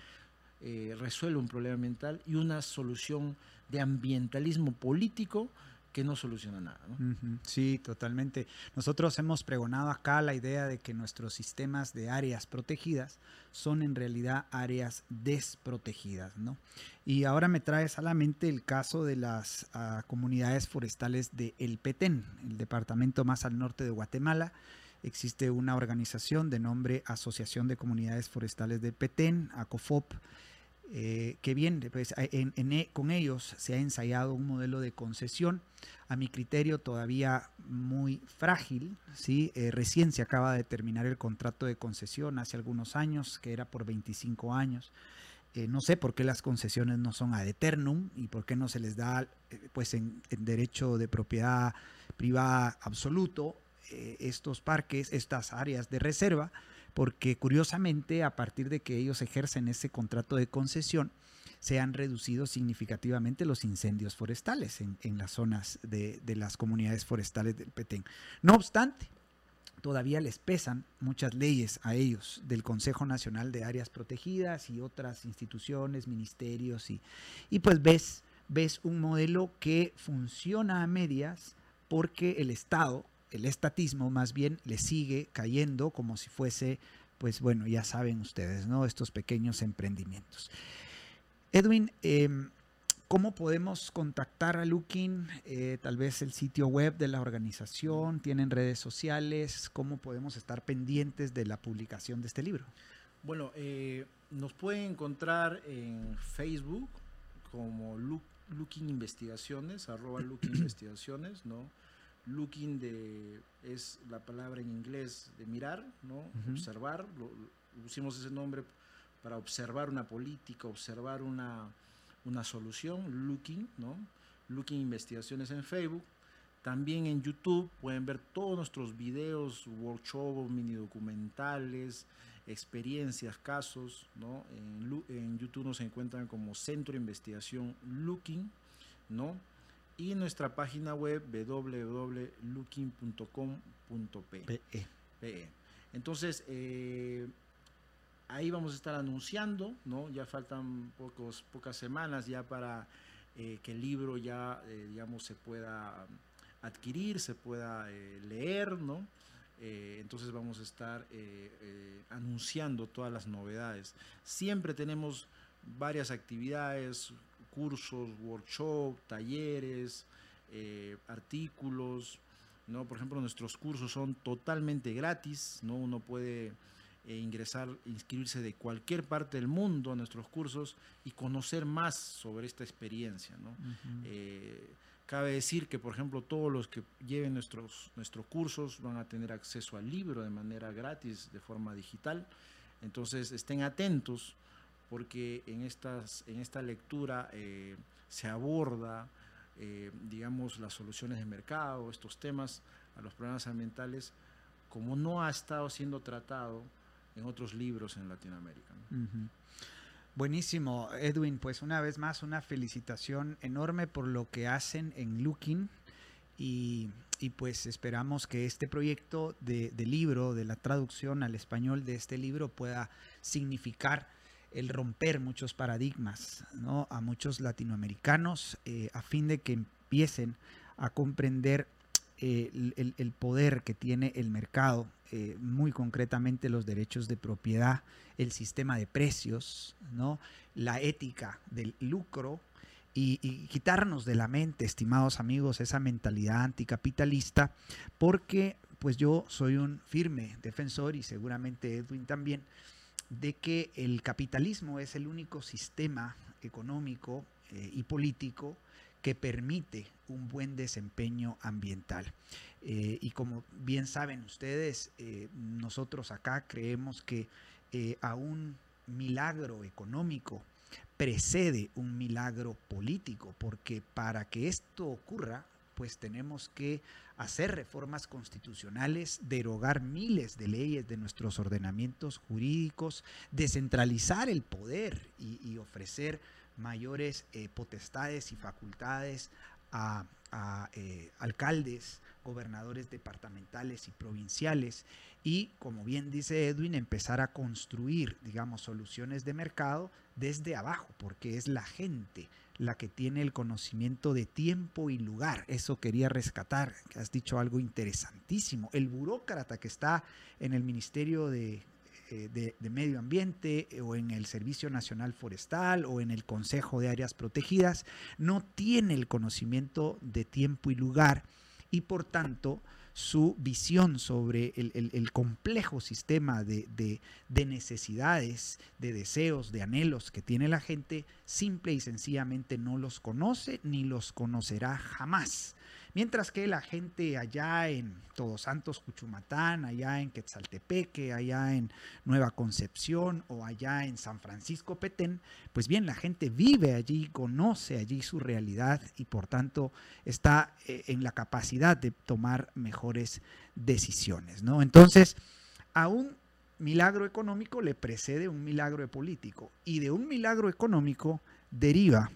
eh, resuelve un problema ambiental y una solución de ambientalismo político que no soluciona nada. Sí, totalmente. Nosotros hemos pregonado acá la idea de que nuestros sistemas de áreas protegidas son en realidad áreas desprotegidas, ¿no? Y ahora me traes a la mente el caso de las ah, comunidades forestales de El Petén, el departamento más al norte de Guatemala. Existe una organización de nombre Asociación de Comunidades Forestales de Petén, ACOFOP, eh, que bien, pues, e, con ellos se ha ensayado un modelo de concesión, a mi criterio todavía muy frágil, ¿sí? Eh, recién se acaba de terminar el contrato de concesión hace algunos años, que era por 25 años. Eh, no sé por qué las concesiones no son ad eternum y por qué no se les da pues en, derecho de propiedad privada absoluto estos parques, estas áreas de reserva porque curiosamente a partir de que ellos ejercen ese contrato de concesión, se han reducido significativamente los incendios forestales en, las zonas de, las comunidades forestales del Petén. No obstante, todavía les pesan muchas leyes a ellos del Consejo Nacional de Áreas Protegidas y otras instituciones, ministerios, y, y pues ves, ves un modelo que funciona a medias porque el Estado el estatismo más bien le sigue cayendo como si fuese, pues bueno, ya saben ustedes, ¿no? Estos pequeños emprendimientos. Edwin, em, ¿cómo podemos contactar a Looking? Eh, tal vez el sitio web de la organización, tienen redes sociales, ¿cómo podemos estar pendientes de la publicación de este libro? Bueno, eh, nos pueden encontrar en Facebook como Looking Investigaciones, arroba Looking *clears throat* Investigaciones, ¿no? Looking de, es la palabra en inglés de mirar, ¿no? Observar, lo, pusimos ese nombre para observar una política, observar una, una solución, Looking, ¿no? Looking Investigaciones en Facebook. También en YouTube pueden ver todos nuestros videos, workshops, mini documentales, experiencias, casos. ¿no? En, en, YouTube nos encuentran como Centro de Investigación Looking. ¿no? Y nuestra página web www.looking.com.pe. Entonces, eh, ahí vamos a estar anunciando, ¿no? Ya faltan pocos, pocas semanas ya para eh, que el libro ya, eh, digamos, se pueda adquirir, se pueda leer, ¿no? entonces vamos a estar anunciando todas las novedades. Siempre tenemos varias actividades, cursos, workshops, talleres, eh, artículos, ¿no? Por ejemplo, nuestros cursos son totalmente gratis, ¿no? Uno puede eh, ingresar, inscribirse de cualquier parte del mundo a nuestros cursos y conocer más sobre esta experiencia, ¿no? Eh, cabe decir que, por ejemplo, todos los que lleven nuestros, nuestros cursos van a tener acceso al libro de manera gratis, de forma digital. Entonces, estén atentos porque en, estas, en esta lectura eh, se aborda, eh, digamos, las soluciones de mercado, estos temas a los problemas ambientales, como no ha estado siendo tratado en otros libros en Latinoamérica. Buenísimo, Edwin. Pues una vez más, una felicitación enorme por lo que hacen en Looking y, pues esperamos que este proyecto de, libro, de la traducción al español de este libro pueda significar el romper muchos paradigmas ¿no? a muchos latinoamericanos eh, a fin de que empiecen a comprender eh, el, poder que tiene el mercado, eh, muy concretamente los derechos de propiedad, el sistema de precios, ¿no? la ética del lucro y, y, quitarnos de la mente, estimados amigos, esa mentalidad anticapitalista, porque pues yo soy un firme defensor y seguramente Edwin también de que el capitalismo es el único sistema económico eh, y político que permite un buen desempeño ambiental. Eh, y como bien saben ustedes, eh, nosotros acá creemos que a un milagro económico precede un milagro político, porque para que esto ocurra, pues tenemos que hacer reformas constitucionales, derogar miles de leyes de nuestros ordenamientos jurídicos, descentralizar el poder y, ofrecer mayores eh, potestades y facultades a, eh, alcaldes, gobernadores departamentales y provinciales y, como bien dice Edwin, empezar a construir, digamos, soluciones de mercado desde abajo, porque es la gente la que tiene el conocimiento de tiempo y lugar. Eso quería rescatar, que has dicho algo interesantísimo. El burócrata que está en el Ministerio de, eh, de, Medio Ambiente o en el Servicio Nacional Forestal o en el Consejo de Áreas Protegidas no tiene el conocimiento de tiempo y lugar y por tanto su visión sobre el, complejo sistema de, de, necesidades, de deseos, de anhelos que tiene la gente, simple y sencillamente no los conoce ni los conocerá jamás. Mientras que la gente allá en Todos Santos, Cuchumatán, allá en Quetzaltepeque, allá en Nueva Concepción o allá en San Francisco Petén, pues bien, la gente vive allí, conoce allí su realidad y por tanto está eh, en la capacidad de tomar mejores decisiones, ¿no? Entonces, a un milagro económico le precede un milagro político y de un milagro económico deriva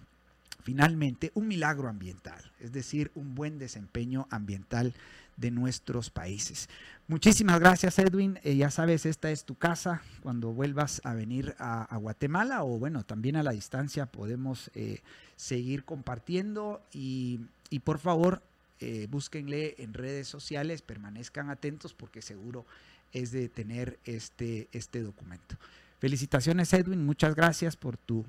finalmente un milagro ambiental, es decir, un buen desempeño ambiental de nuestros países. Muchísimas gracias Edwin, eh, ya sabes, esta es tu casa cuando vuelvas a venir a, Guatemala o bueno, también a la distancia podemos eh, seguir compartiendo y, por favor eh, búsquenle en redes sociales, permanezcan atentos porque seguro es de tener este, este documento. Felicitaciones Edwin, muchas gracias por tu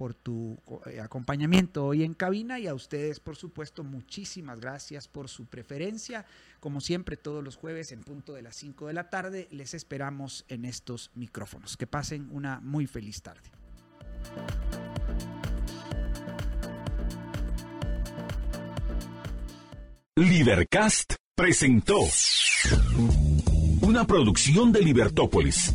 por tu eh, acompañamiento hoy en cabina y a ustedes, por supuesto, muchísimas gracias por su preferencia. Como siempre, todos los jueves en punto de las 5 de la tarde, les esperamos en estos micrófonos. Que pasen una muy feliz tarde. Libercast presentó una producción de Libertópolis.